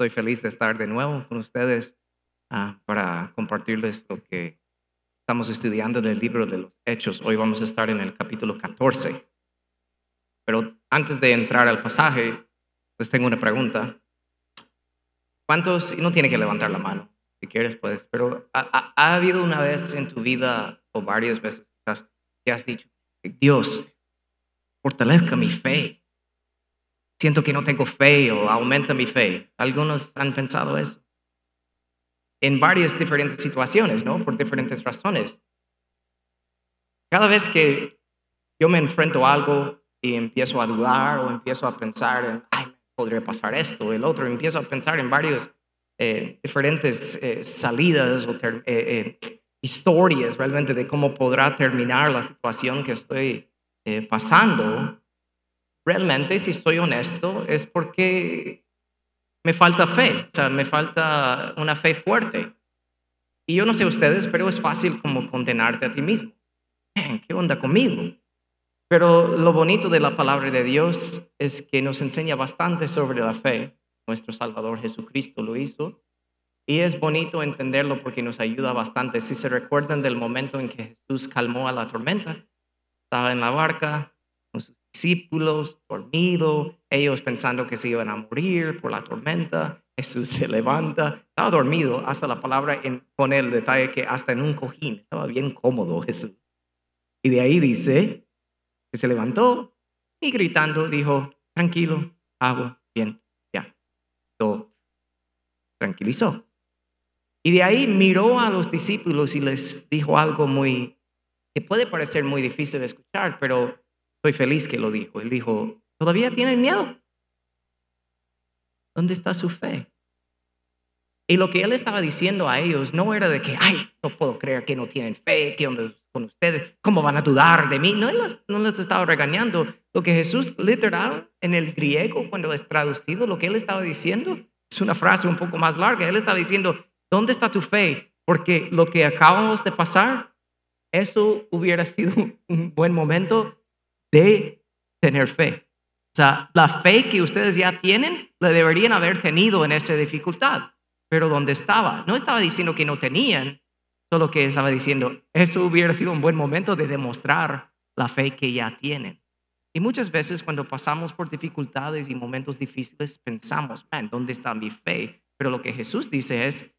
Estoy feliz de estar de nuevo con ustedes ah, para compartirles lo que estamos estudiando del libro de los Hechos. Hoy vamos a estar en el capítulo 14. Pero antes de entrar al pasaje, les tengo una pregunta. ¿Cuántos, y no tiene que levantar la mano, si quieres puedes, pero ¿ha, ha habido una vez en tu vida o varias veces quizás que has dicho, Dios, fortalezca mi fe? Siento que no tengo fe o aumenta mi fe. Algunos han pensado eso. En varias diferentes situaciones, ¿no? Por diferentes razones. Cada vez que yo me enfrento a algo y empiezo a dudar o empiezo a pensar en, ay, podría pasar esto, el otro, empiezo a pensar en varios eh, diferentes eh, salidas o eh, historias realmente de cómo podrá terminar la situación que estoy pasando, realmente, si soy honesto, es porque me falta fe, o sea, me falta una fe fuerte. Y yo no sé ustedes, pero es fácil como condenarte a ti mismo. ¿Qué onda conmigo? Pero lo bonito de la palabra de Dios es que nos enseña bastante sobre la fe. Nuestro Salvador Jesucristo lo hizo. Y es bonito entenderlo porque nos ayuda bastante. Si se recuerdan del momento en que Jesús calmó a la tormenta, estaba en la barca discípulos, dormido, ellos pensando que se iban a morir por la tormenta. Jesús se levanta, estaba dormido, hasta la palabra en, pone el detalle que hasta en un cojín, estaba bien cómodo Jesús. Y de ahí dice, que se levantó y gritando dijo, tranquilo, agua, bien, ya. Todo tranquilizó. Y de ahí miró a los discípulos y les dijo algo muy, que puede parecer muy difícil de escuchar, pero estoy feliz que lo dijo. Él dijo, ¿todavía tienen miedo? ¿Dónde está su fe? Y lo que él estaba diciendo a ellos no era de que, ay, no puedo creer que no tienen fe, que con ustedes, ¿cómo van a dudar de mí? No, no les estaba regañando. Lo que Jesús literal en el griego, cuando es traducido, lo que él estaba diciendo es una frase un poco más larga. Él estaba diciendo, ¿dónde está tu fe? Porque lo que acabamos de pasar, eso hubiera sido un buen momento de tener fe. O sea, la fe que ustedes ya tienen, la deberían haber tenido en esa dificultad. Pero ¿dónde estaba? No estaba diciendo que no tenían, Solo que estaba diciendo, eso hubiera sido un buen momento de demostrar la fe que ya tienen. Y muchas veces cuando pasamos por dificultades y momentos difíciles pensamos, man, ¿dónde está mi fe? Pero lo que Jesús dice es,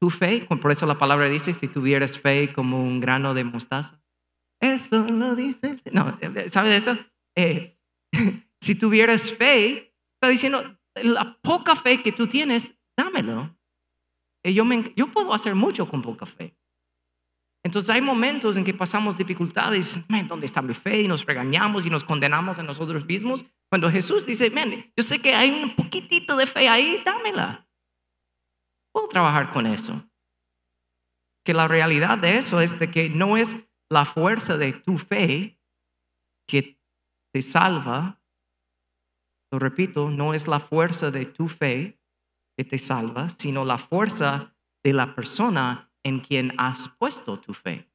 tu fe, por eso la palabra dice, si tuvieras fe como un grano de mostaza. Eso lo dice. No, ¿sabes eso? Eh, si tuvieras fe, está diciendo, la poca fe que tú tienes, dámelo. Eh, yo, yo puedo hacer mucho con poca fe. Entonces hay momentos en que pasamos dificultades, ¿dónde está mi fe? Y nos regañamos y nos condenamos a nosotros mismos. Cuando Jesús dice, man, yo sé que hay un poquitito de fe ahí, dámela. Puedo trabajar con eso. Que la realidad de eso es de que no es la fuerza de tu fe que te salva. Lo repito, no es la fuerza de tu fe que te salva, sino la fuerza de la persona en quien has puesto tu fe.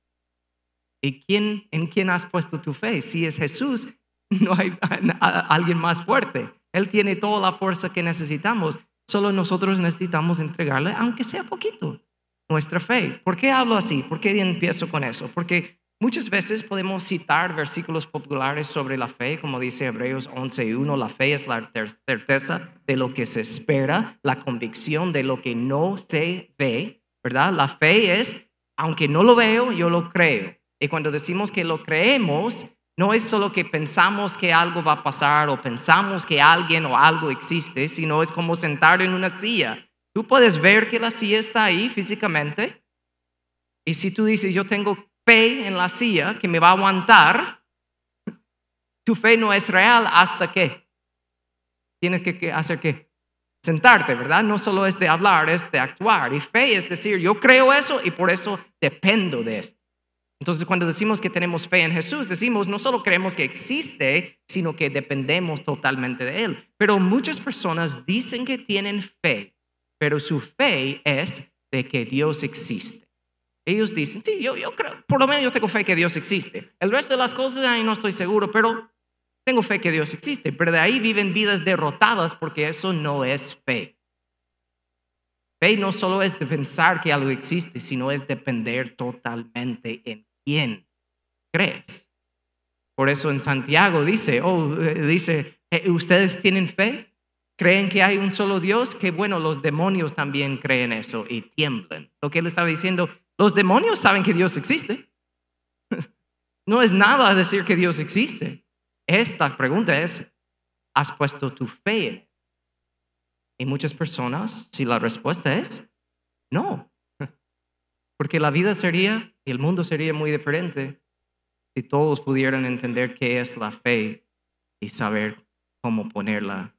¿Y quién, en quién has puesto tu fe? Si es Jesús, no hay alguien más fuerte. Él tiene toda la fuerza que necesitamos. Solo nosotros necesitamos entregarle, aunque sea poquito, nuestra fe. ¿Por qué hablo así? ¿Por qué empiezo con eso? Porque Muchas veces podemos citar versículos populares sobre la fe, como dice Hebreos 11.1, la fe es la certeza de lo que se espera, la convicción de lo que no se ve, ¿verdad? La fe es, aunque no lo veo, yo lo creo. Y cuando decimos que lo creemos, no es solo que pensamos que algo va a pasar o pensamos que alguien o algo existe, sino es como sentar en una silla. Tú puedes ver que la silla está ahí físicamente. Y si tú dices, yo tengo fe en la silla que me va a aguantar, tu fe no es real hasta que tienes que hacer qué? Sentarte, ¿verdad? No solo es de hablar, es de actuar. Y fe es decir, yo creo eso y por eso dependo de esto. Entonces, cuando decimos que tenemos fe en Jesús, decimos no solo creemos que existe, sino que dependemos totalmente de Él. Pero muchas personas dicen que tienen fe, pero su fe es de que Dios existe. Ellos dicen, sí, yo, yo creo, por lo menos yo tengo fe que Dios existe. El resto de las cosas ahí no estoy seguro, pero tengo fe que Dios existe. Pero de ahí viven vidas derrotadas porque eso no es fe. Fe no solo es pensar que algo existe, sino es depender totalmente en quién crees. Por eso en Santiago dice, oh, dice, eh, ¿ustedes tienen fe? ¿Creen que hay un solo Dios? Que bueno, los demonios también creen eso y tiemblan. Lo que él estaba diciendo, los demonios saben que Dios existe. No es nada decir que Dios existe. Esta pregunta es, ¿has puesto tu fe en y muchas personas, si la respuesta es no, porque la vida sería y el mundo sería muy diferente si todos pudieran entender qué es la fe y saber cómo ponerla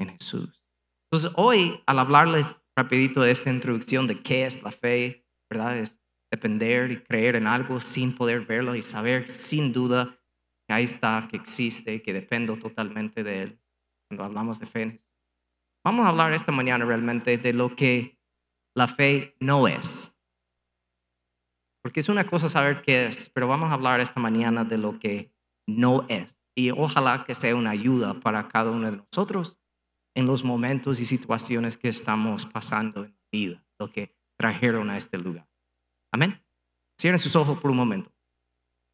en Jesús. Entonces, hoy, al hablarles rapidito de esta introducción de qué es la fe, ¿verdad? Es depender y creer en algo sin poder verlo y saber sin duda que ahí está, que existe, que dependo totalmente de Él. Cuando hablamos de fe Vamos a hablar esta mañana realmente de lo que la fe no es. Porque es una cosa saber qué es, pero vamos a hablar esta mañana de lo que no es. Y ojalá que sea una ayuda para cada uno de nosotros en los momentos y situaciones que estamos pasando en la vida, lo que trajeron a este lugar. Amén. Cierren sus ojos por un momento.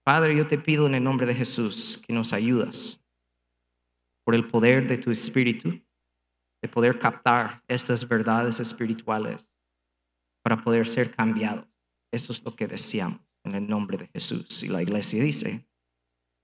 Padre, yo te pido en el nombre de Jesús que nos ayudas por el poder de tu Espíritu de poder captar estas verdades espirituales para poder ser cambiados. Eso es lo que deseamos en el nombre de Jesús. Y la iglesia dice,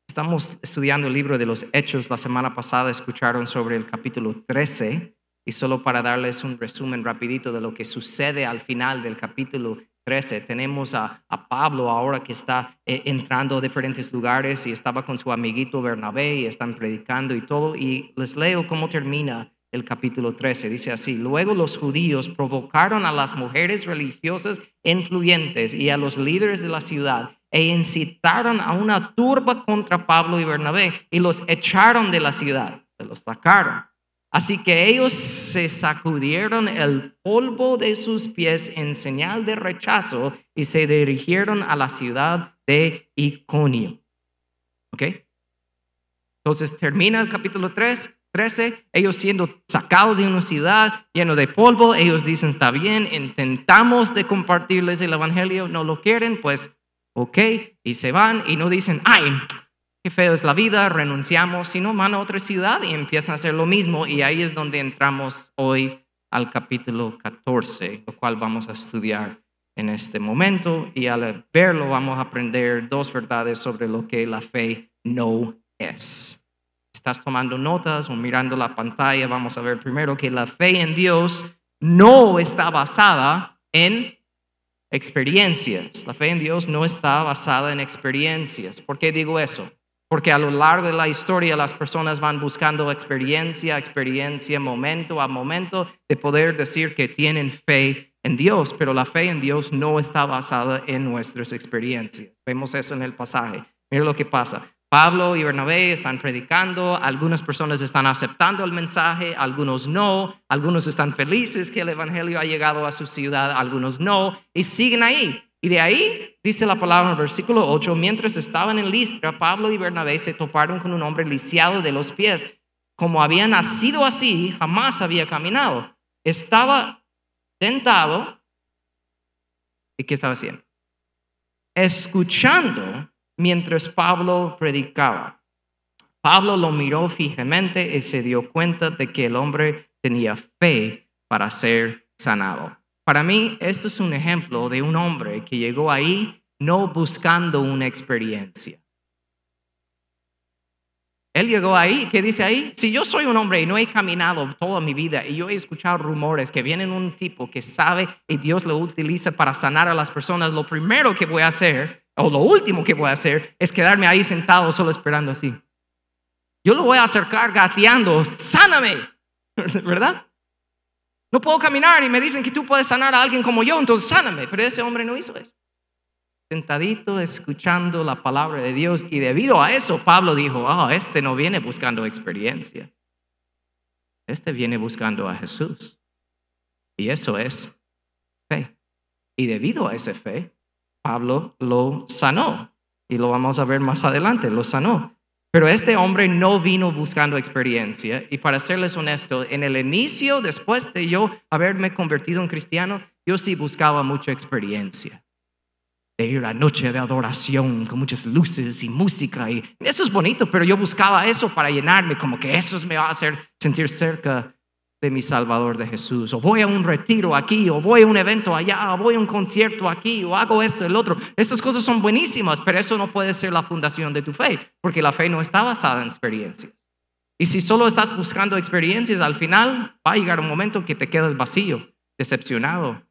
estamos estudiando el libro de los Hechos. La semana pasada escucharon sobre el capítulo 13 y solo para darles un resumen rapidito de lo que sucede al final del capítulo 13, tenemos a, Pablo ahora que está eh, entrando a diferentes lugares y estaba con su amiguito Bernabé y están predicando y todo. Y les leo cómo termina el capítulo 13. Dice así, luego los judíos provocaron a las mujeres religiosas influyentes y a los líderes de la ciudad e incitaron a una turba contra Pablo y Bernabé y los echaron de la ciudad, se los sacaron. Así que ellos se sacudieron el polvo de sus pies en señal de rechazo y se dirigieron a la ciudad de Iconio. ¿Ok? Entonces termina el capítulo 3 13, ellos siendo sacados de una ciudad lleno de polvo, ellos dicen, está bien, intentamos de compartirles el Evangelio, no lo quieren, pues ok, y se van y no dicen, ay, qué feo es la vida, renunciamos, sino van a otra ciudad y empiezan a hacer lo mismo y ahí es donde entramos hoy al capítulo 14, lo cual vamos a estudiar en este momento y al verlo vamos a aprender dos verdades sobre lo que la fe no es estás tomando notas o mirando la pantalla, vamos a ver primero que la fe en Dios no está basada en experiencias. La fe en Dios no está basada en experiencias. ¿Por qué digo eso? Porque a lo largo de la historia las personas van buscando experiencia, experiencia, momento a momento de poder decir que tienen fe en Dios, pero la fe en Dios no está basada en nuestras experiencias. Vemos eso en el pasaje. Mira lo que pasa. Pablo y Bernabé están predicando, algunas personas están aceptando el mensaje, algunos no, algunos están felices que el Evangelio ha llegado a su ciudad, algunos no, y siguen ahí. Y de ahí dice la palabra en el versículo 8, mientras estaban en Listra, Pablo y Bernabé se toparon con un hombre lisiado de los pies. Como había nacido así, jamás había caminado. Estaba tentado. ¿Y qué estaba haciendo? Escuchando mientras Pablo predicaba. Pablo lo miró fijamente y se dio cuenta de que el hombre tenía fe para ser sanado. Para mí, esto es un ejemplo de un hombre que llegó ahí no buscando una experiencia. Él llegó ahí, ¿qué dice ahí? Si yo soy un hombre y no he caminado toda mi vida y yo he escuchado rumores que viene un tipo que sabe y Dios lo utiliza para sanar a las personas, lo primero que voy a hacer o lo último que voy a hacer es quedarme ahí sentado solo esperando así. Yo lo voy a acercar gateando, sáname, ¿verdad? No puedo caminar y me dicen que tú puedes sanar a alguien como yo, entonces sáname. Pero ese hombre no hizo eso. Sentadito escuchando la palabra de Dios y debido a eso Pablo dijo, oh, este no viene buscando experiencia. Este viene buscando a Jesús. Y eso es fe. Y debido a esa fe, Pablo lo sanó. Y lo vamos a ver más adelante, lo sanó. Pero este hombre no vino buscando experiencia. Y para serles honesto, en el inicio, después de yo haberme convertido en cristiano, yo sí buscaba mucha experiencia. De ir a noche de adoración con muchas luces y música. Y eso es bonito, pero yo buscaba eso para llenarme, como que eso me va a hacer sentir cerca de mi Salvador de Jesús. O voy a un retiro aquí, o voy a un evento allá, o voy a un concierto aquí, o hago esto, el otro. Estas cosas son buenísimas, pero eso no puede ser la fundación de tu fe, porque la fe no está basada en experiencias. Y si solo estás buscando experiencias, al final va a llegar un momento que te quedas vacío, decepcionado,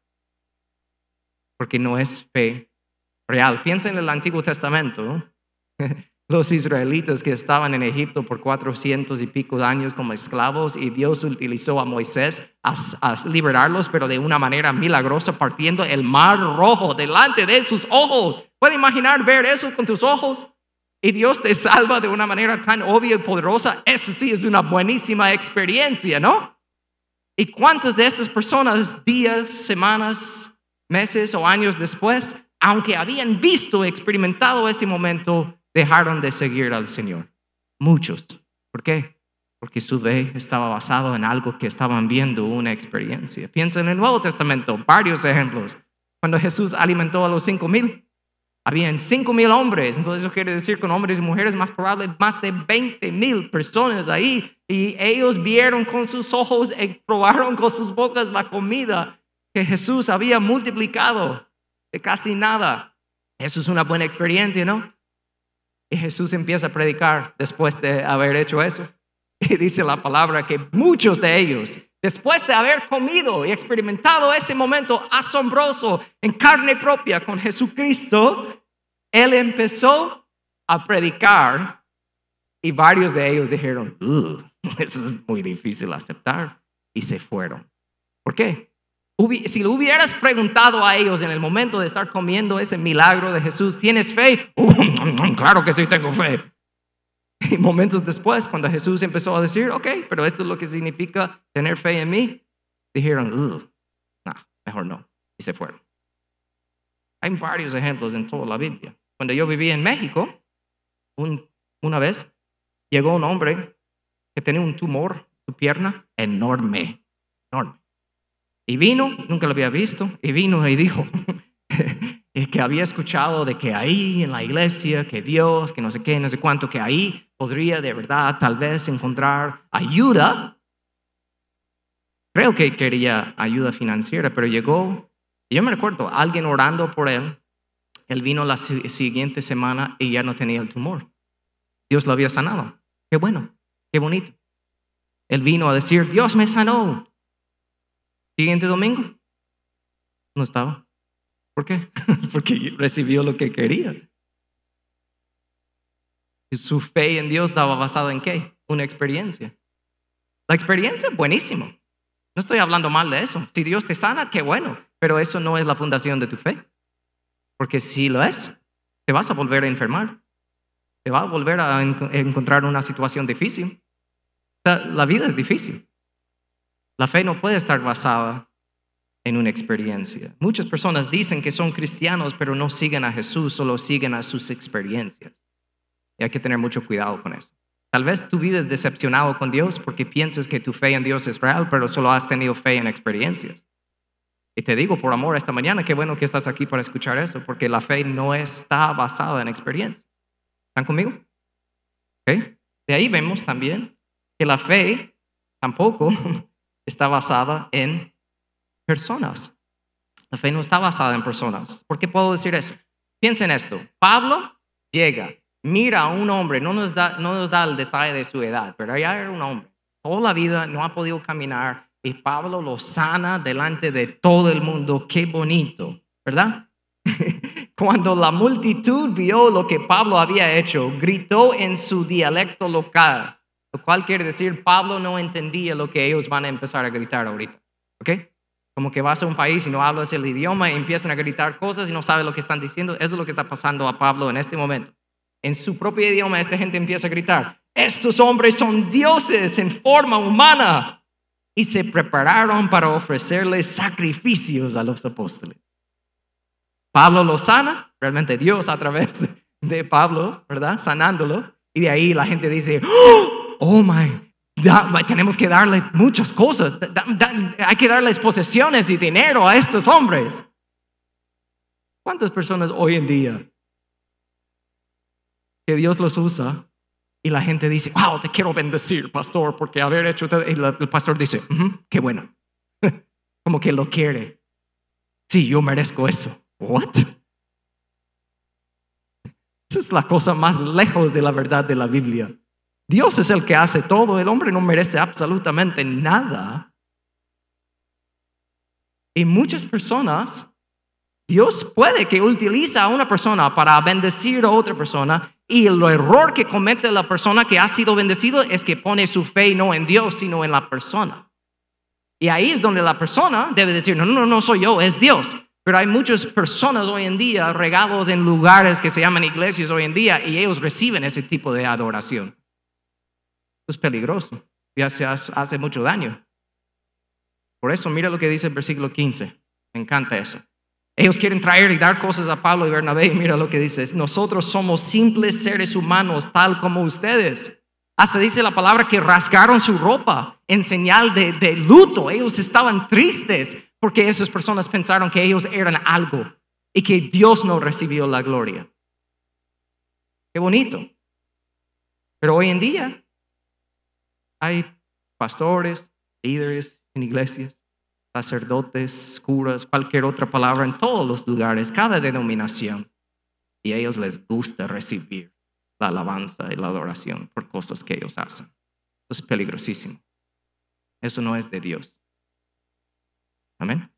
porque no es fe real. Piensa en el Antiguo Testamento. los israelitas que estaban en Egipto por cuatrocientos y pico años como esclavos y Dios utilizó a Moisés a, liberarlos, pero de una manera milagrosa, partiendo el mar rojo delante de sus ojos. ¿Puede imaginar ver eso con tus ojos? Y Dios te salva de una manera tan obvia y poderosa. Eso sí es una buenísima experiencia, ¿no? ¿Y cuántas de estas personas, días, semanas, meses o años después, aunque habían visto, experimentado ese momento, dejaron de seguir al Señor. Muchos. ¿Por qué? Porque su fe estaba basado en algo que estaban viendo, una experiencia. Piensa en el Nuevo Testamento, varios ejemplos. Cuando Jesús alimentó a los cinco mil, habían cinco mil hombres, entonces eso quiere decir con hombres y mujeres más probable más de 20 mil personas ahí. Y ellos vieron con sus ojos y probaron con sus bocas la comida que Jesús había multiplicado de casi nada. Eso es una buena experiencia, ¿no? Y Jesús empieza a predicar después de haber hecho eso. Y dice la palabra que muchos de ellos, después de haber comido y experimentado ese momento asombroso en carne propia con Jesucristo, Él empezó a predicar y varios de ellos dijeron, eso es muy difícil aceptar y se fueron. ¿Por qué? Si lo hubieras preguntado a ellos en el momento de estar comiendo ese milagro de Jesús, ¿tienes fe? claro que sí tengo fe. Y momentos después, cuando Jesús empezó a decir, ok, pero esto es lo que significa tener fe en mí, dijeron, no, mejor no, y se fueron. Hay varios ejemplos en toda la Biblia. Cuando yo vivía en México, una vez llegó un hombre que tenía un tumor su pierna enorme, enorme. Y vino, nunca lo había visto, y vino y dijo que había escuchado de que ahí en la iglesia, que Dios, que no sé qué, no sé cuánto, que ahí podría de verdad tal vez encontrar ayuda. Creo que quería ayuda financiera, pero llegó, yo me recuerdo, alguien orando por él, él vino la siguiente semana y ya no tenía el tumor. Dios lo había sanado. Qué bueno, qué bonito. Él vino a decir, Dios me sanó. Siguiente domingo, no estaba. ¿Por qué? Porque recibió lo que quería. Y su fe en Dios estaba basada en qué? Una experiencia. La experiencia es buenísimo. No estoy hablando mal de eso. Si Dios te sana, qué bueno. Pero eso no es la fundación de tu fe. Porque si lo es, te vas a volver a enfermar. Te va a volver a encontrar una situación difícil. La vida es difícil. La fe no puede estar basada en una experiencia. Muchas personas dicen que son cristianos, pero no siguen a Jesús, solo siguen a sus experiencias. Y hay que tener mucho cuidado con eso. Tal vez tú vives decepcionado con Dios porque piensas que tu fe en Dios es real, pero solo has tenido fe en experiencias. Y te digo por amor esta mañana, qué bueno que estás aquí para escuchar eso, porque la fe no está basada en experiencias. ¿Están conmigo? De ahí vemos también que la fe tampoco está basada en personas. La fe no está basada en personas. ¿Por qué puedo decir eso? Piensen esto. Pablo llega, mira a un hombre, no nos da, no nos da el detalle de su edad, pero ya era un hombre. Toda la vida no ha podido caminar y Pablo lo sana delante de todo el mundo. Qué bonito, ¿verdad? Cuando la multitud vio lo que Pablo había hecho, gritó en su dialecto local. Lo cual quiere decir, Pablo no entendía lo que ellos van a empezar a gritar ahorita. ¿Ok? Como que vas a un país y no hablas el idioma y empiezan a gritar cosas y no sabes lo que están diciendo. Eso es lo que está pasando a Pablo en este momento. En su propio idioma, esta gente empieza a gritar, estos hombres son dioses en forma humana. Y se prepararon para ofrecerles sacrificios a los apóstoles. Pablo lo sana, realmente Dios a través de Pablo, ¿verdad? Sanándolo. Y de ahí la gente dice, oh, oh my, tenemos que darle muchas cosas, hay que darles posesiones y dinero a estos hombres. ¿Cuántas personas hoy en día que Dios los usa y la gente dice, wow, te quiero bendecir, pastor, porque haber hecho, y el pastor dice, qué bueno, como que lo quiere. Sí, yo merezco eso. What? Esa es la cosa más lejos de la verdad de la Biblia. Dios es el que hace todo, el hombre no merece absolutamente nada. Y muchas personas, Dios puede que utilice a una persona para bendecir a otra persona y el error que comete la persona que ha sido bendecido es que pone su fe no en Dios, sino en la persona. Y ahí es donde la persona debe decir, no, no, no soy yo, es Dios. Pero hay muchas personas hoy en día regados en lugares que se llaman iglesias hoy en día y ellos reciben ese tipo de adoración es peligroso y hace, hace mucho daño. Por eso, mira lo que dice el versículo 15. Me encanta eso. Ellos quieren traer y dar cosas a Pablo y Bernabé. Mira lo que dice. Nosotros somos simples seres humanos, tal como ustedes. Hasta dice la palabra que rasgaron su ropa en señal de luto. Ellos estaban tristes porque esas personas pensaron que ellos eran algo y que Dios no recibió la gloria. Qué bonito. Pero hoy en día hay pastores, líderes en iglesias, sacerdotes, curas, cualquier otra palabra en todos los lugares, cada denominación. Y a ellos les gusta recibir la alabanza y la adoración por cosas que ellos hacen. Eso es peligrosísimo. Eso no es de Dios. Amén.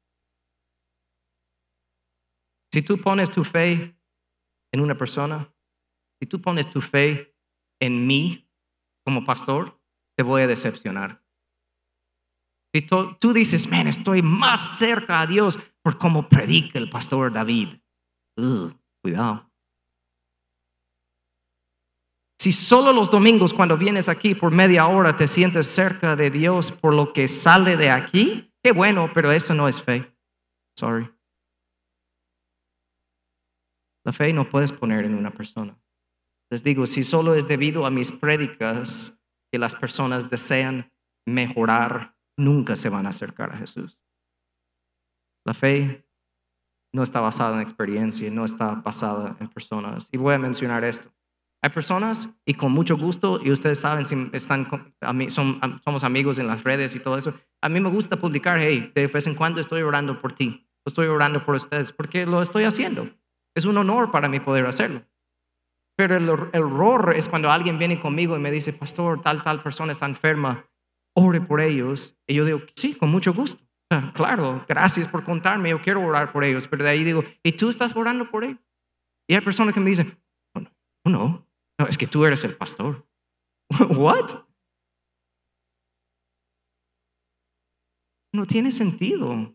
Si tú pones tu fe en una persona, si tú pones tu fe en mí como pastor, te voy a decepcionar. Si tú, dices, man, estoy más cerca a Dios por cómo predica el pastor David. cuidado. Si solo los domingos cuando vienes aquí por media hora te sientes cerca de Dios por lo que sale de aquí, qué bueno, pero eso no es fe. Sorry. La fe no puedes poner en una persona. Les digo, si solo es debido a mis prédicas, que las personas desean mejorar, nunca se van a acercar a Jesús. La fe no está basada en experiencia, no está basada en personas. Y voy a mencionar esto. Hay personas, y con mucho gusto, y ustedes saben si están, son, somos amigos en las redes y todo eso, a mí me gusta publicar, hey, de vez en cuando estoy orando por ti, estoy orando por ustedes, porque lo estoy haciendo. Es un honor para mí poder hacerlo. Pero el, error es cuando alguien viene conmigo y me dice, pastor, tal, tal persona está enferma, ore por ellos. Y yo digo, sí, con mucho gusto. Claro, gracias por contarme, yo quiero orar por ellos. Pero de ahí digo, ¿y tú estás orando por ellos? Y hay personas que me dicen, oh, no, oh, no, no, es que tú eres el pastor. ¿What? No tiene sentido.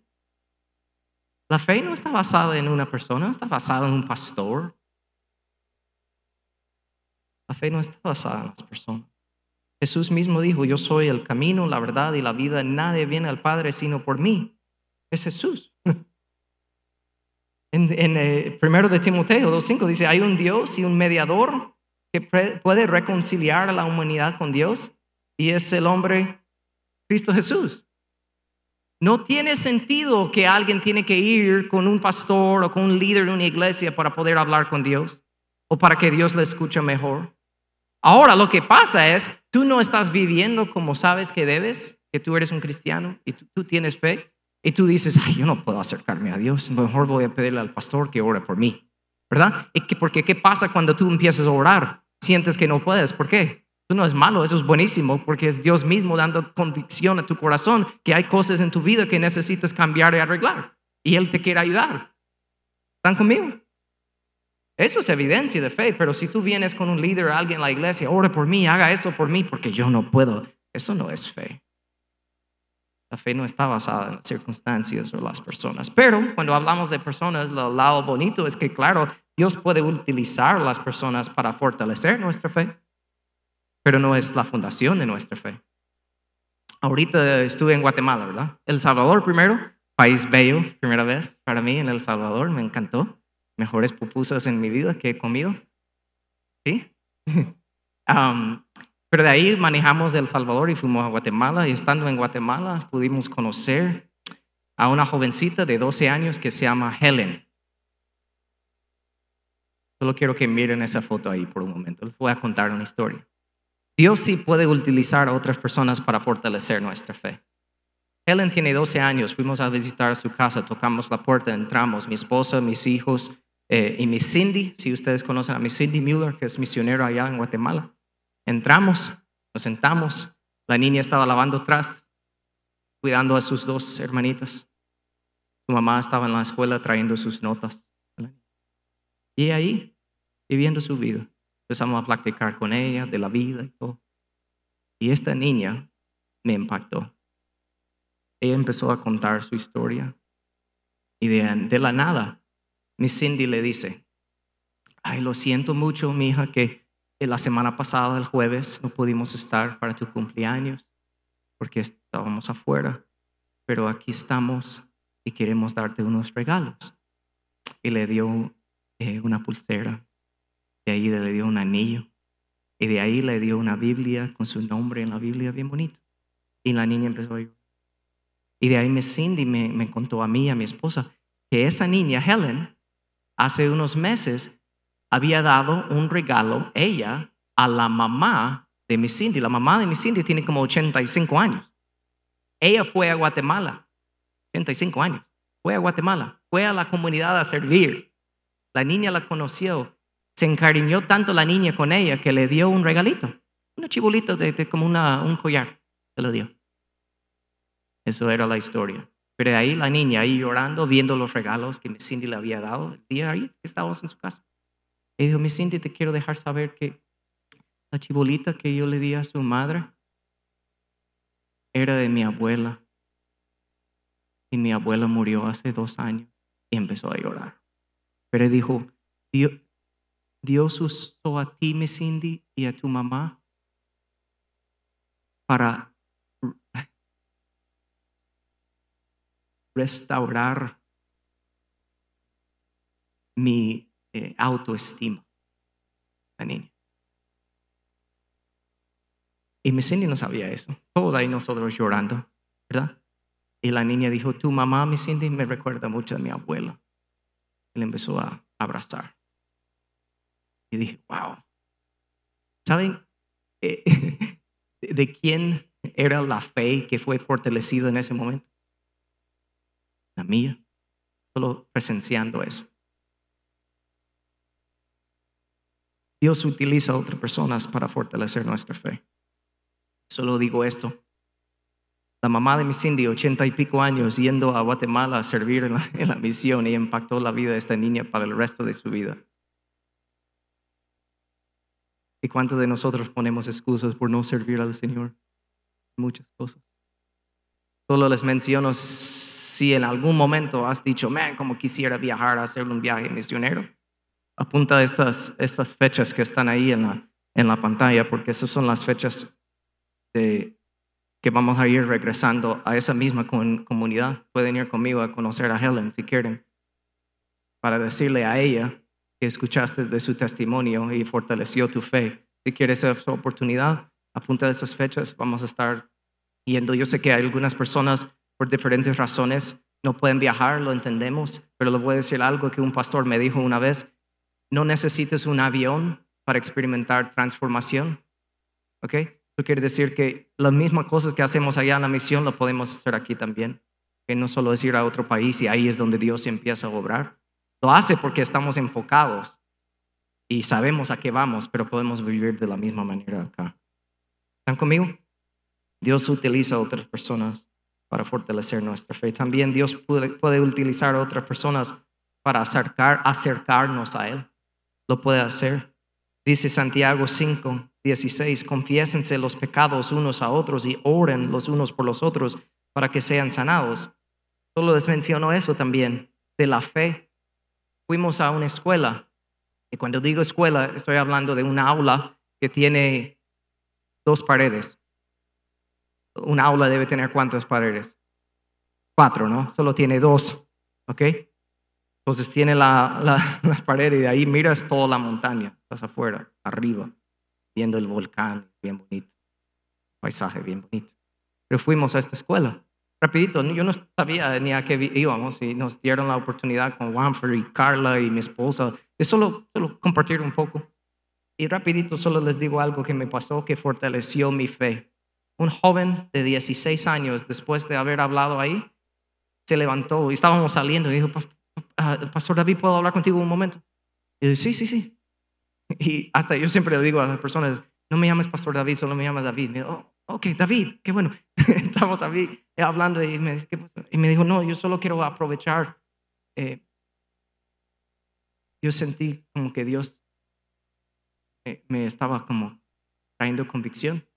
La fe no está basada en una persona, está basada en un pastor, la fe no está basada en las personas. Jesús mismo dijo, yo soy el camino, la verdad y la vida. Nadie viene al Padre sino por mí. Es Jesús. En, en eh, primero de Timoteo 2.5 dice, hay un Dios y un mediador que puede reconciliar a la humanidad con Dios y es el hombre Cristo Jesús. No tiene sentido que alguien tiene que ir con un pastor o con un líder de una iglesia para poder hablar con Dios o para que Dios le escuche mejor. Ahora lo que pasa es, tú no estás viviendo como sabes que debes, que tú eres un cristiano y tú, tienes fe, y tú dices, ay, yo no puedo acercarme a Dios, mejor voy a pedirle al pastor que ore por mí, ¿verdad? ¿Y que, porque qué pasa cuando tú empiezas a orar? Sientes que no puedes, ¿por qué? Eso no es malo, eso es buenísimo, porque es Dios mismo dando convicción a tu corazón que hay cosas en tu vida que necesitas cambiar y arreglar, y Él te quiere ayudar. ¿Están conmigo? Eso es evidencia de fe, pero si tú vienes con un líder, alguien en la iglesia, ore por mí, haga eso por mí, porque yo no puedo, eso no es fe. La fe no está basada en las circunstancias o las personas. Pero cuando hablamos de personas, lo lado bonito es que, claro, Dios puede utilizar las personas para fortalecer nuestra fe, pero no es la fundación de nuestra fe. Ahorita estuve en Guatemala, ¿verdad? El Salvador primero, país bello, primera vez para mí en El Salvador, me encantó mejores pupusas en mi vida que he comido. ¿Sí? Um, pero de ahí manejamos de El Salvador y fuimos a Guatemala y estando en Guatemala pudimos conocer a una jovencita de 12 años que se llama Helen. Solo quiero que miren esa foto ahí por un momento. Les voy a contar una historia. Dios sí puede utilizar a otras personas para fortalecer nuestra fe. Helen tiene 12 años, fuimos a visitar su casa, tocamos la puerta, entramos, mi esposa, mis hijos eh, y mi Cindy, si ustedes conocen a mi Cindy Mueller, que es misionero allá en Guatemala. Entramos, nos sentamos, la niña estaba lavando trastes, cuidando a sus dos hermanitas. Su mamá estaba en la escuela trayendo sus notas. Y ahí, viviendo su vida, empezamos a platicar con ella de la vida y todo. Y esta niña me impactó. Ella empezó a contar su historia y de, la nada, mi Cindy le dice, ay, lo siento mucho, mi hija, que la semana pasada, el jueves, no pudimos estar para tu cumpleaños porque estábamos afuera, pero aquí estamos y queremos darte unos regalos. Y le dio eh, una pulsera, de ahí le dio un anillo, y de ahí le dio una Biblia con su nombre en la Biblia bien bonito. Y la niña empezó a llorar. Y de ahí me Cindy me, me contó a mí, a mi esposa, que esa niña, Helen, hace unos meses había dado un regalo, ella, a la mamá de mi Cindy. La mamá de mi Cindy tiene como 85 años. Ella fue a Guatemala, 85 años. Fue a Guatemala, fue a la comunidad a servir. La niña la conoció, se encariñó tanto la niña con ella que le dio un regalito, una chibolita de, como un collar, se lo dio. Eso era la historia. Pero ahí la niña, ahí llorando, viendo los regalos que mi Cindy le había dado el día ahí que estábamos en su casa. Y dijo, mi Cindy, te quiero dejar saber que la chibolita que yo le di a su madre era de mi abuela. Y mi abuela murió hace dos años y empezó a llorar. Pero dijo, Dios, Dios usó a ti, mi Cindy, y a tu mamá para restaurar mi eh, autoestima, la niña. Y mi Cindy no sabía eso. Todos ahí nosotros llorando, ¿verdad? Y la niña dijo, tu mamá, mi Cindy, me recuerda mucho a mi abuela. Y le empezó a abrazar. Y dije, wow. ¿Saben eh, de quién era la fe que fue fortalecida en ese momento? La mía, solo presenciando eso. Dios utiliza a otras personas para fortalecer nuestra fe. Solo digo esto. La mamá de mi Cindy, ochenta y pico años, yendo a Guatemala a servir en la, en la misión y impactó la vida de esta niña para el resto de su vida. ¿Y cuántos de nosotros ponemos excusas por no servir al Señor? Muchas cosas. Solo les menciono si en algún momento has dicho, man, como quisiera viajar a hacer un viaje misionero, apunta estas, estas fechas que están ahí en la, en la pantalla, porque esas son las fechas de, que vamos a ir regresando a esa misma comunidad. Pueden ir conmigo a conocer a Helen si quieren, para decirle a ella que escuchaste de su testimonio y fortaleció tu fe. Si quieres esa oportunidad, apunta esas fechas, vamos a estar yendo. Yo sé que hay algunas personas por diferentes razones no pueden viajar, lo entendemos, pero le voy a decir algo que un pastor me dijo una vez, no necesites un avión para experimentar transformación, ¿ok? Eso quiere decir que las mismas cosas que hacemos allá en la misión lo podemos hacer aquí también, que no solo es ir a otro país y ahí es donde Dios empieza a obrar. Lo hace porque estamos enfocados y sabemos a qué vamos, pero podemos vivir de la misma manera acá. ¿Están conmigo? Dios utiliza a otras personas para fortalecer nuestra fe. También Dios puede, utilizar a otras personas para acercar, acercarnos a Él. Lo puede hacer. Dice Santiago 5, 16, confiésense los pecados unos a otros y oren los unos por los otros para que sean sanados. Solo les menciono eso también, de la fe. Fuimos a una escuela, y cuando digo escuela, estoy hablando de una aula que tiene dos paredes. Un aula debe tener cuántas paredes? Cuatro, ¿no? Solo tiene dos, ¿ok? Entonces tiene la, la, pared y de ahí miras toda la montaña, estás afuera, arriba. viendo el volcán, bien bonito, paisaje bien bonito. Pero fuimos a esta escuela. Rapidito, yo no sabía ni a qué íbamos y nos dieron la oportunidad con Wanford y Carla y mi esposa de solo, solo compartir un poco. Y rapidito solo les digo algo que me pasó que fortaleció mi fe. Un joven de 16 años, después de haber hablado ahí, se levantó y estábamos saliendo y dijo, ah, Pastor David, ¿puedo hablar contigo un momento? Y yo, sí, sí, sí. Y hasta yo siempre le digo a las personas, no me llames Pastor David, solo me llamas David. Y oh, ok, David, qué bueno. Estamos ahí hablando y me, y me dijo, no, yo solo quiero aprovechar. Eh, yo sentí como que Dios me estaba como trayendo convicción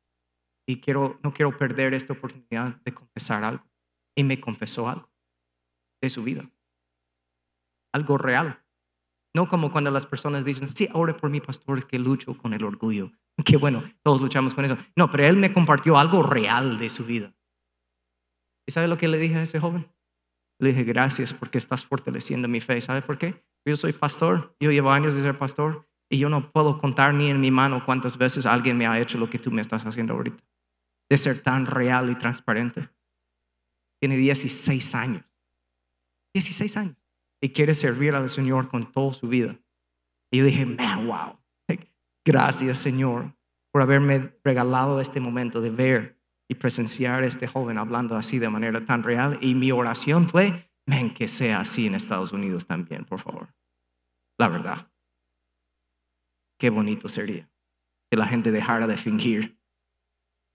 y quiero, no quiero perder esta oportunidad de confesar algo. Y me confesó algo de su vida, algo real. No como cuando las personas dicen, sí, ore por mi pastor que lucho con el orgullo. Que bueno, todos luchamos con eso. No, pero él me compartió algo real de su vida. ¿Y sabe lo que le dije a ese joven? Le dije, gracias porque estás fortaleciendo mi fe. ¿Sabe por qué? Yo soy pastor, yo llevo años de ser pastor y yo no puedo contar ni en mi mano cuántas veces alguien me ha hecho lo que tú me estás haciendo ahorita. De ser tan real y transparente. Tiene 16 años. 16 años. Y quiere servir al Señor con toda su vida. Y yo dije, man, wow. Gracias, Señor, por haberme regalado este momento de ver y presenciar a este joven hablando así de manera tan real. Y mi oración fue, man, que sea así en Estados Unidos también, por favor. La verdad. Qué bonito sería que la gente dejara de fingir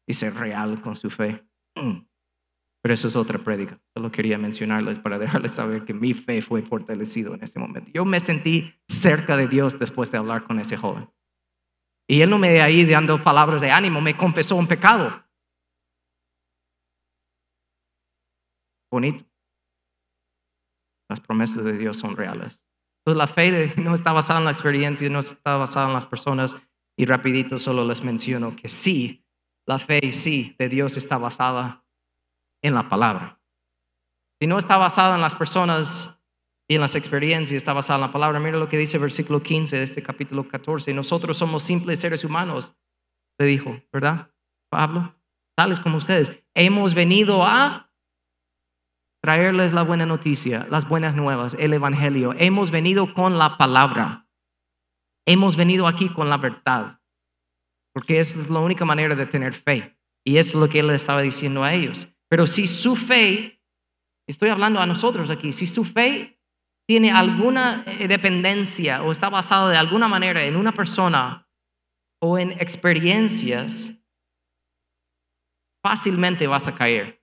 y ser real con su fe. Mm. Pero eso es otra prédica. Solo quería mencionarles para dejarles saber que mi fe fue fortalecido en ese momento. Yo me sentí cerca de Dios después de hablar con ese joven. Y él no me ahí dando palabras de ánimo, me confesó un pecado. Bonito. Las promesas de Dios son reales. Entonces la fe no está basada en la experiencia, no está basada en las personas. Y rapidito solo les menciono que sí, la fe sí de Dios está basada en la palabra. Si no está basada en las personas y en las experiencias, está basada en la palabra. Mira lo que dice el versículo 15 de este capítulo 14. Nosotros somos simples seres humanos, le dijo, ¿verdad? Pablo, tales como ustedes. Hemos venido a traerles la buena noticia, las buenas nuevas, el Evangelio. Hemos venido con la palabra. Hemos venido aquí con la verdad. Porque es la única manera de tener fe. Y eso es lo que él estaba diciendo a ellos. Pero si su fe, estoy hablando a nosotros aquí, si su fe tiene alguna eh, dependencia o está basada de alguna manera en una persona o en experiencias, fácilmente vas a caer.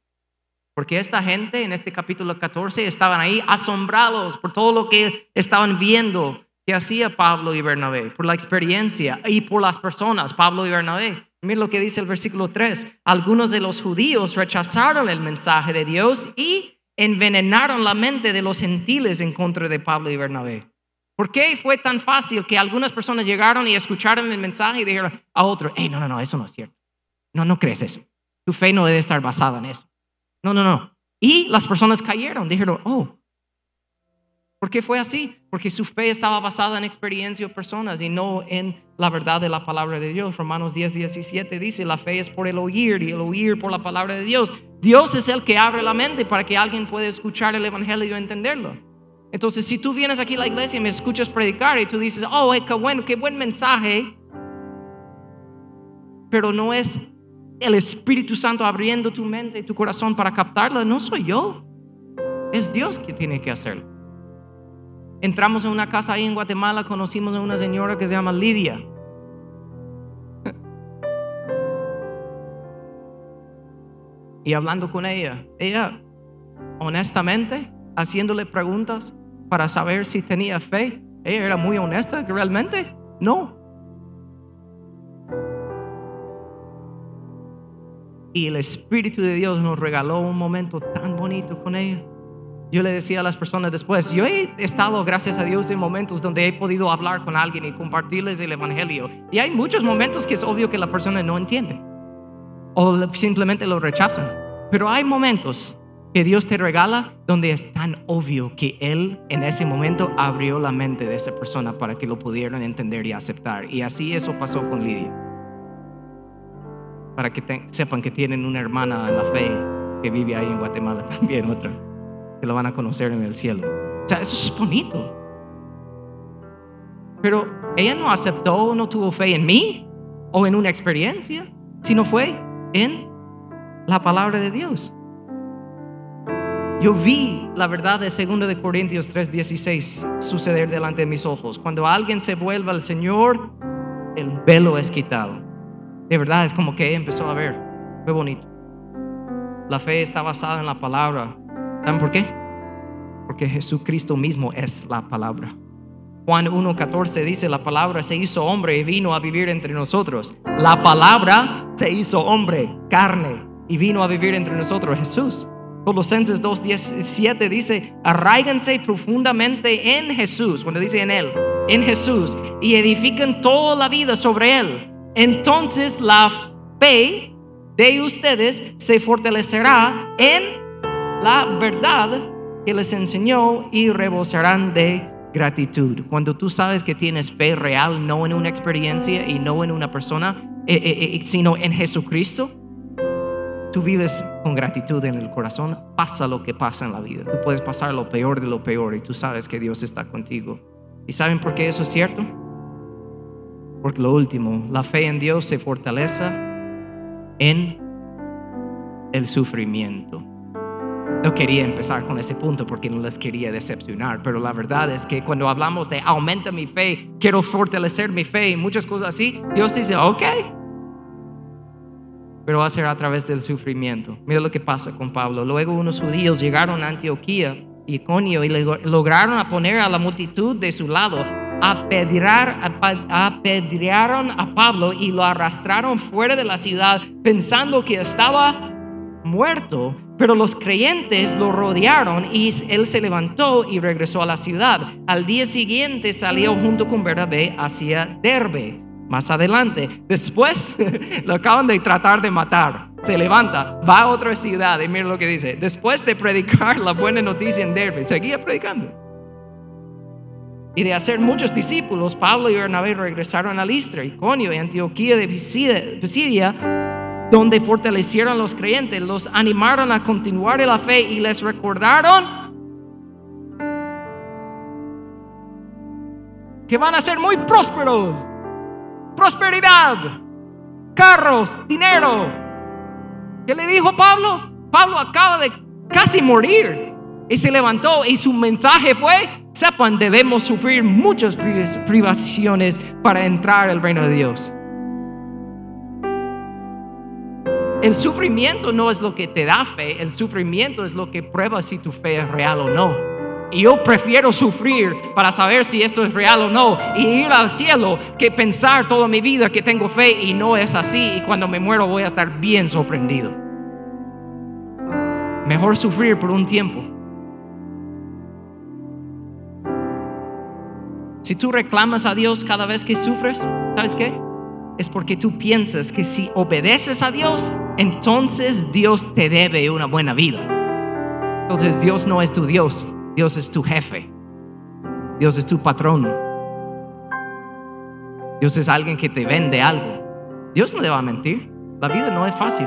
Porque esta gente en este capítulo 14 estaban ahí asombrados por todo lo que estaban viendo que hacía Pablo y Bernabé, por la experiencia y por las personas, Pablo y Bernabé. Mira lo que dice el versículo 3. Algunos de los judíos rechazaron el mensaje de Dios y envenenaron la mente de los gentiles en contra de Pablo y Bernabé. ¿Por qué fue tan fácil que algunas personas llegaron y escucharon el mensaje y dijeron a otro, hey, no, no, no, eso no es cierto. No, no crees eso. Tu fe no debe estar basada en eso. No, no, no. Y las personas cayeron, dijeron, oh, ¿por qué fue así? Porque su fe estaba basada en experiencia o personas y no en la verdad de la palabra de Dios. Romanos 10, 17 dice, la fe es por el oír y el oír por la palabra de Dios. Dios es el que abre la mente para que alguien pueda escuchar el Evangelio y entenderlo. Entonces, si tú vienes aquí a la iglesia y me escuchas predicar y tú dices, oh, qué bueno, qué buen mensaje, pero no es el Espíritu Santo abriendo tu mente y tu corazón para captarlo, no soy yo. Es Dios que tiene que hacerlo. Entramos en una casa ahí en Guatemala, conocimos a una señora que se llama Lidia. Y hablando con ella, ella honestamente, haciéndole preguntas para saber si tenía fe, ella era muy honesta que realmente no. Y el Espíritu de Dios nos regaló un momento tan bonito con ella. Yo le decía a las personas después, yo he estado, gracias a Dios, en momentos donde he podido hablar con alguien y compartirles el Evangelio. Y hay muchos momentos que es obvio que la persona no entiende o simplemente lo rechazan. Pero hay momentos que Dios te regala donde es tan obvio que Él en ese momento abrió la mente de esa persona para que lo pudieran entender y aceptar. Y así eso pasó con Lidia. para que sepan que tienen una hermana en la fe que vive ahí en Guatemala también, otra, que la van a conocer en el cielo. O sea, eso es bonito. Pero ella no aceptó, no tuvo fe en mí o en una experiencia, sino fue en la palabra de Dios. Yo vi la verdad de 2 de Corintios 3:16 suceder delante de mis ojos. Cuando alguien se vuelve al Señor, el velo es quitado. De verdad es como que empezó a ver. Fue bonito. La fe está basada en la palabra. ¿Saben por qué? Porque Jesucristo mismo es la palabra. Juan 1.14 dice, la palabra se hizo hombre y vino a vivir entre nosotros. La palabra se hizo hombre, carne, y vino a vivir entre nosotros Jesús. Colosenses 2.17 dice, arraiganse profundamente en Jesús, cuando dice en Él, en Jesús, y edifican toda la vida sobre Él. Entonces la fe de ustedes se fortalecerá en la verdad que les enseñó y rebosarán de gratitud. Cuando tú sabes que tienes fe real, no en una experiencia y no en una persona, eh, eh, eh, sino en Jesucristo, tú vives con gratitud en el corazón, pasa lo que pasa en la vida. Tú puedes pasar lo peor de lo peor y tú sabes que Dios está contigo. ¿Y saben por qué eso es cierto? Porque lo último, la fe en Dios se fortalece en el sufrimiento. No quería empezar con ese punto porque no les quería decepcionar, pero la verdad es que cuando hablamos de aumenta mi fe, quiero fortalecer mi fe y muchas cosas así, Dios dice, ok, pero va a ser a través del sufrimiento. Mira lo que pasa con Pablo. Luego unos judíos llegaron a Antioquía Iconio y lograron poner a la multitud de su lado. Apedrear- apedrearon a Pablo y lo arrastraron fuera de la ciudad pensando que estaba muerto. Pero los creyentes lo rodearon y él se levantó y regresó a la ciudad. Al día siguiente salió junto con Bernabé hacia Derbe. Más adelante, después lo acaban de tratar de matar. Se levanta, va a otra ciudad y mira lo que dice. Después de predicar la buena noticia en Derbe, seguía predicando. Y de hacer muchos discípulos, Pablo y Bernabé regresaron a Listra, Iconio y Antioquía de Pisidia, donde fortalecieron a los creyentes, los animaron a continuar en la fe y les recordaron que van a ser muy prósperos. Prosperidad, carros, dinero. ¿Qué le dijo Pablo? Pablo acaba de casi morir y se levantó y su mensaje fue, sepan, debemos sufrir muchas pri- privaciones para entrar al reino de Dios. El sufrimiento no es lo que te da fe, el sufrimiento es lo que prueba si tu fe es real o no. Y yo prefiero sufrir para saber si esto es real o no y ir al cielo que pensar toda mi vida que tengo fe y no es así y cuando me muero voy a estar bien sorprendido. Mejor sufrir por un tiempo. Si tú reclamas a Dios cada vez que sufres, ¿sabes qué? Es porque tú piensas que si obedeces a Dios, entonces Dios te debe una buena vida. Entonces Dios no es tu Dios, Dios es tu jefe. Dios es tu patrón. Dios es alguien que te vende algo. Dios no te va a mentir. La vida no es fácil.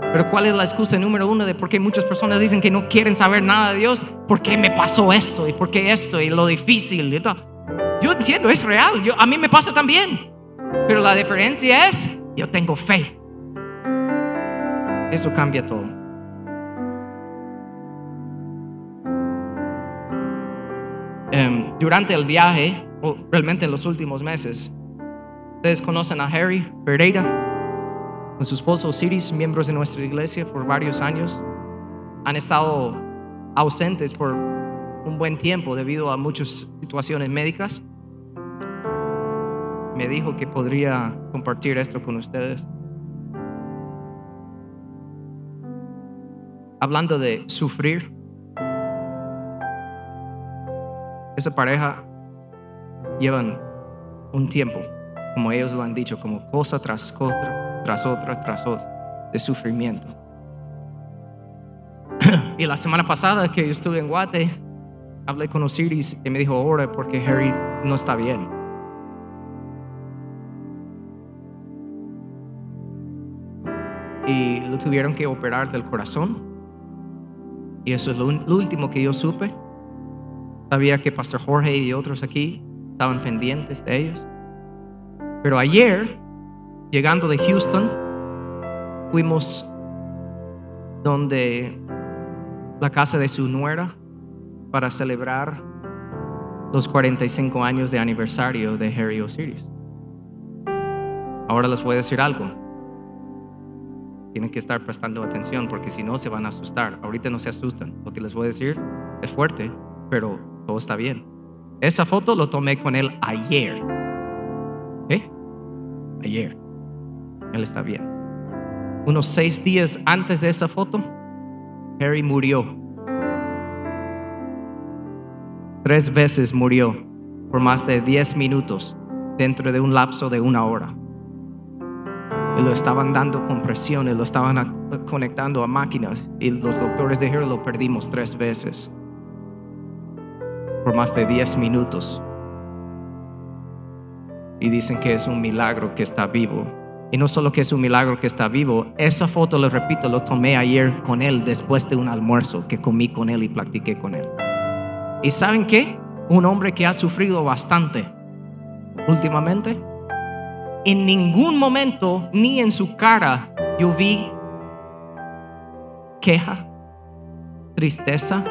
Pero ¿cuál es la excusa número uno de por qué muchas personas dicen que no quieren saber nada de Dios? ¿Por qué me pasó esto? ¿Y por qué esto? Y lo difícil. Y todo. Yo entiendo, es real. Yo, a mí me pasa también. Pero la diferencia es, yo tengo fe. Eso cambia todo. Em, durante el viaje, o realmente en los últimos meses, ustedes conocen a Harry Pereira, con su esposo Osiris, miembros de nuestra iglesia por varios años. Han estado ausentes por un buen tiempo debido a muchas situaciones médicas. Me dijo que podría compartir esto con ustedes. Hablando de sufrir, esa pareja llevan un tiempo, como ellos lo han dicho, como cosa tras cosa, tras otra, tras otra, de sufrimiento. y la semana pasada que yo estuve en Guate, hablé con Osiris y me dijo, ora porque Harry no está bien. y lo tuvieron que operar del corazón. Y eso es lo, último que yo supe. Sabía que Pastor Jorge y otros aquí estaban pendientes de ellos. Pero ayer, llegando de Houston, fuimos donde la casa de su nuera para celebrar los 45 años de aniversario de Harry Osiris. Ahora les voy a decir algo. Tienen que estar prestando atención porque si no se van a asustar. Ahorita no se asustan. Lo que les voy a decir es fuerte, pero todo está bien. Esa foto lo tomé con él ayer. ¿Eh? Ayer. Él está bien. Unos seis días antes de esa foto, Harry murió. Tres veces murió por más de diez minutos dentro de un lapso de una hora. Y lo estaban dando compresiones, lo estaban conectando a máquinas y los doctores dijeron lo perdimos tres veces por más de 10 minutos. Y dicen que es un milagro que está vivo. Y no solo que es un milagro que está vivo, esa foto, lo repito, lo tomé ayer con él después de un almuerzo que comí con él y platiqué con él. ¿Y saben qué? Un hombre que ha sufrido bastante últimamente. En ningún momento, ni en su cara, yo vi queja, tristeza,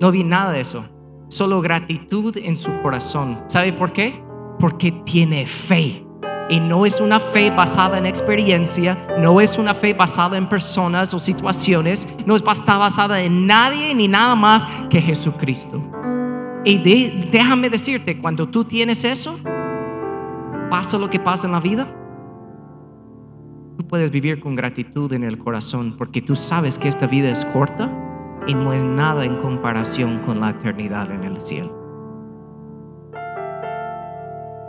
no vi nada de eso. Solo gratitud en su corazón. ¿Sabe por qué? Porque tiene fe. Y no es una fe basada en experiencia, no es una fe basada en personas o situaciones, no es basada en nadie ni nada más que Jesucristo. Y déjame decirte, cuando tú tienes eso, pasa lo que pasa en la vida, tú puedes vivir con gratitud en el corazón porque tú sabes que esta vida es corta y no es nada en comparación con la eternidad en el cielo.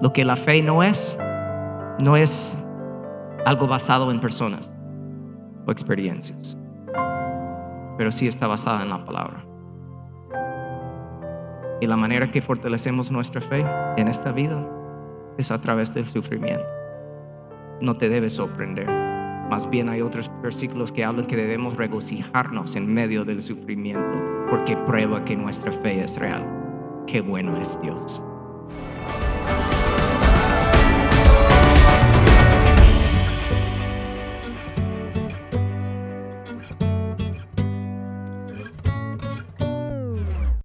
Lo que la fe no es, no es algo basado en personas o experiencias, pero sí está basada en la palabra. Y la manera que fortalecemos nuestra fe en esta vida es a través del sufrimiento. No te debe sorprender. Más bien hay otros versículos que hablan que debemos regocijarnos en medio del sufrimiento porque prueba que nuestra fe es real. Qué bueno es Dios.